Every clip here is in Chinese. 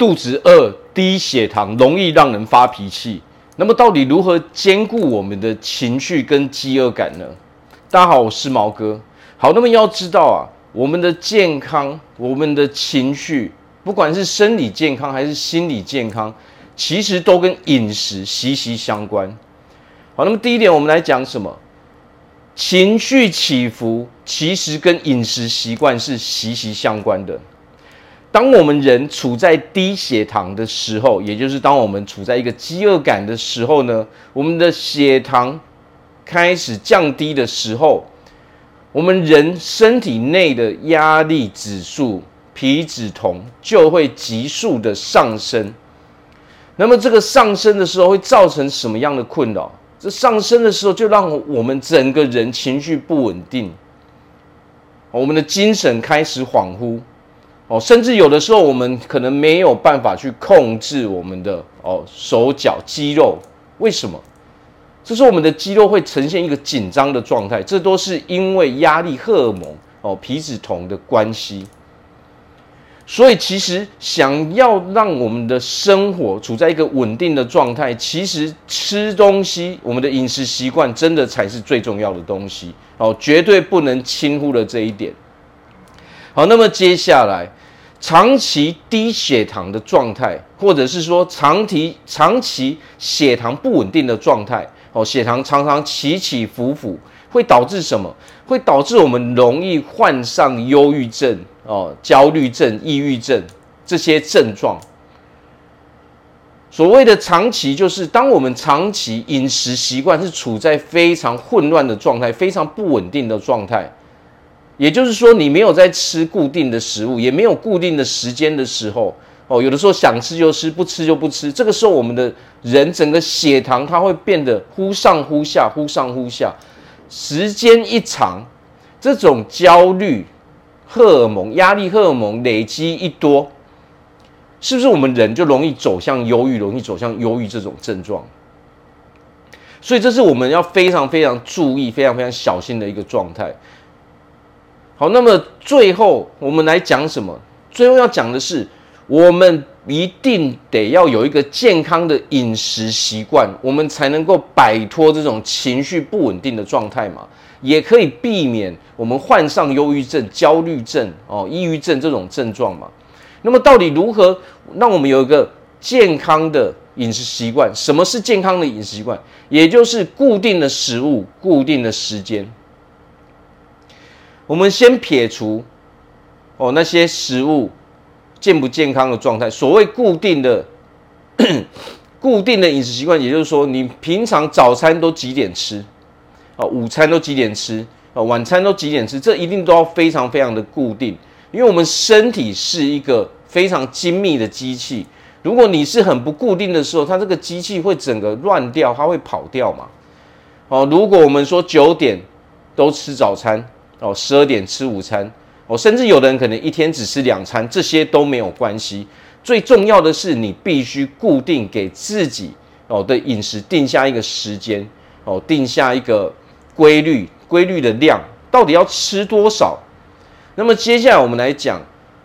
肚子饿、低血糖，容易让人发脾气。那么，到底如何兼顾我们的情绪跟饥饿感呢？大家好，我是毛哥。好，那么要知道啊，我们的健康、我们的情绪，不管是生理健康还是心理健康，其实都跟饮食息息相关。好，那么第一点，我们来讲什么？情绪起伏其实跟饮食习惯是息息相关的。当我们人处在低血糖的时候，也就是当我们处在一个饥饿感的时候呢，我们的血糖开始降低的时候，我们人身体内的压力指数皮质酮就会急速的上升。那么这个上升的时候会造成什么样的困扰？这上升的时候就让我们整个人情绪不稳定，我们的精神开始恍惚。哦，甚至有的时候我们可能没有办法去控制我们的哦手脚肌肉，为什么？这是我们的肌肉会呈现一个紧张的状态，这都是因为压力荷尔蒙哦皮质酮的关系。所以其实想要让我们的生活处在一个稳定的状态，其实吃东西，我们的饮食习惯真的才是最重要的东西哦，绝对不能轻忽了这一点。好，那么接下来。长期低血糖的状态，或者是说长期长期血糖不稳定的状态，哦，血糖常常起起伏伏，会导致什么？会导致我们容易患上忧郁症、哦，焦虑症、抑郁症这些症状。所谓的长期，就是当我们长期饮食习惯是处在非常混乱的状态、非常不稳定的状态。也就是说，你没有在吃固定的食物，也没有固定的时间的时候，哦，有的时候想吃就吃，不吃就不吃。这个时候，我们的人整个血糖它会变得忽上忽下，忽上忽下。时间一长，这种焦虑荷尔蒙、压力荷尔蒙累积一多，是不是我们人就容易走向忧郁，容易走向忧郁这种症状？所以，这是我们要非常非常注意、非常非常小心的一个状态。好，那么最后我们来讲什么？最后要讲的是，我们一定得要有一个健康的饮食习惯，我们才能够摆脱这种情绪不稳定的状态嘛，也可以避免我们患上忧郁症、焦虑症、哦、抑郁症这种症状嘛。那么到底如何让我们有一个健康的饮食习惯？什么是健康的饮食习惯？也就是固定的食物、固定的时间。我们先撇除哦那些食物健不健康的状态。所谓固定的 固定的饮食习惯，也就是说，你平常早餐都几点吃？啊，午餐都几点吃？啊，晚餐都几点吃？这一定都要非常非常的固定，因为我们身体是一个非常精密的机器。如果你是很不固定的时候，它这个机器会整个乱掉，它会跑掉嘛。哦，如果我们说九点都吃早餐。哦，十二点吃午餐，哦，甚至有的人可能一天只吃两餐，这些都没有关系。最重要的是，你必须固定给自己哦的饮食定下一个时间，哦，定下一个规律，规律的量，到底要吃多少？那么接下来我们来讲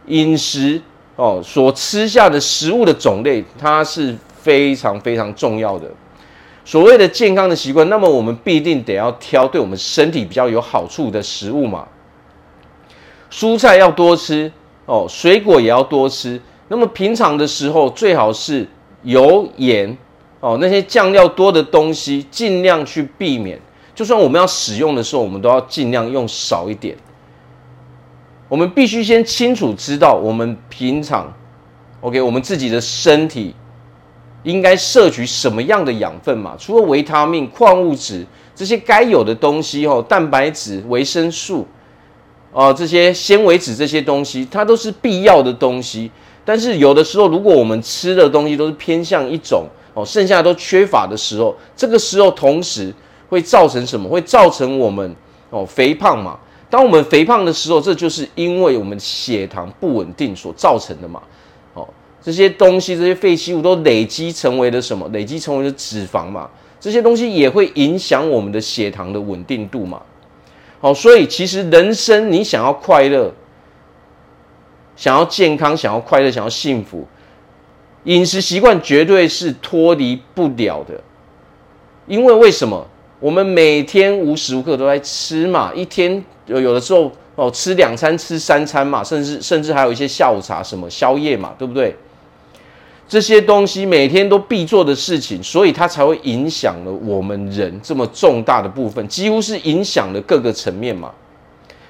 饮食哦，所吃下的食物的种类，它是非常非常重要的。所谓的健康的习惯，那么我们必定得要挑对我们身体比较有好处的食物嘛。蔬菜要多吃哦，水果也要多吃。那么平常的时候，最好是油盐哦那些酱料多的东西，尽量去避免。就算我们要使用的时候，我们都要尽量用少一点。我们必须先清楚知道我们平常，OK，我们自己的身体。应该摄取什么样的养分嘛？除了维他命、矿物质这些该有的东西哦，蛋白质、维生素，哦，这些纤维质这些东西，它都是必要的东西。但是有的时候，如果我们吃的东西都是偏向一种哦，剩下都缺乏的时候，这个时候同时会造成什么？会造成我们哦肥胖嘛？当我们肥胖的时候，这就是因为我们血糖不稳定所造成的嘛。这些东西，这些废弃物都累积成为了什么？累积成为了脂肪嘛。这些东西也会影响我们的血糖的稳定度嘛。好，所以其实人生你想要快乐，想要健康，想要快乐，想要幸福，饮食习惯绝对是脱离不了的，因为为什么？我们每天无时无刻都在吃嘛，一天有有的时候哦吃两餐、吃三餐嘛，甚至甚至还有一些下午茶、什么宵夜嘛，对不对？这些东西每天都必做的事情，所以它才会影响了我们人这么重大的部分，几乎是影响了各个层面嘛。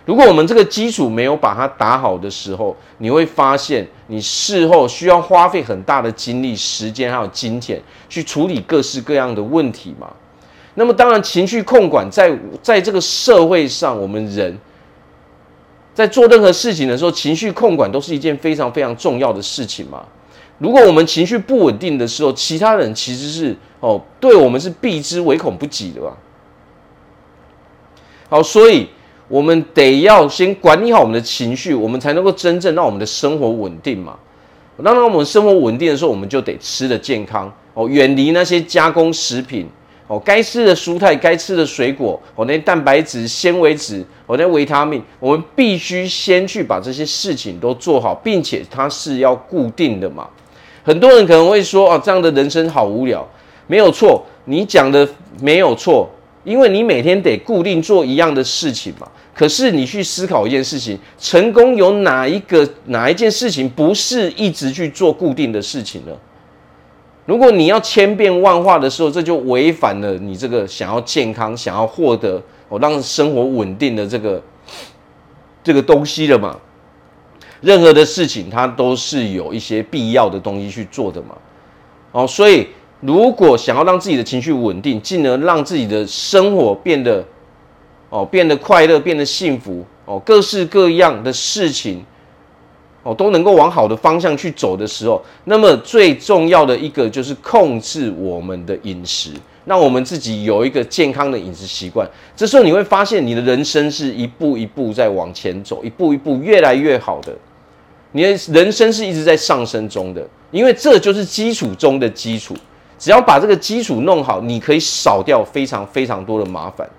如果我们这个基础没有把它打好的时候，你会发现你事后需要花费很大的精力、时间还有金钱去处理各式各样的问题嘛。那么当然，情绪控管在在这个社会上，我们人在做任何事情的时候，情绪控管都是一件非常非常重要的事情嘛。如果我们情绪不稳定的时候，其他人其实是哦，对我们是避之唯恐不及的吧。好，所以。我们得要先管理好我们的情绪，我们才能够真正让我们的生活稳定嘛。当我们生活稳定的时候，我们就得吃得健康哦，远离那些加工食品哦，该吃的蔬菜、该吃的水果哦，那些蛋白质、纤维质哦，那些维他命，我们必须先去把这些事情都做好，并且它是要固定的嘛。很多人可能会说哦，这样的人生好无聊。没有错，你讲的没有错。因为你每天得固定做一样的事情嘛，可是你去思考一件事情，成功有哪一个哪一件事情不是一直去做固定的事情呢？如果你要千变万化的时候，这就违反了你这个想要健康、想要获得哦让生活稳定的这个这个东西了嘛。任何的事情它都是有一些必要的东西去做的嘛。哦，所以。如果想要让自己的情绪稳定，进而让自己的生活变得哦变得快乐、变得幸福哦，各式各样的事情哦都能够往好的方向去走的时候，那么最重要的一个就是控制我们的饮食，让我们自己有一个健康的饮食习惯。这时候你会发现，你的人生是一步一步在往前走，一步一步越来越好的，你的人生是一直在上升中的，因为这就是基础中的基础。只要把这个基础弄好，你可以少掉非常非常多的麻烦。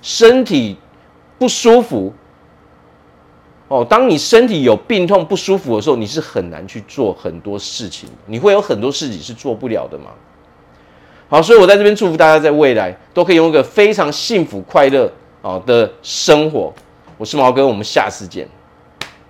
身体不舒服哦，当你身体有病痛不舒服的时候，你是很难去做很多事情，你会有很多事情是做不了的嘛。好，所以我在这边祝福大家，在未来都可以用一个非常幸福快乐啊的生活。我是毛哥，我们下次见。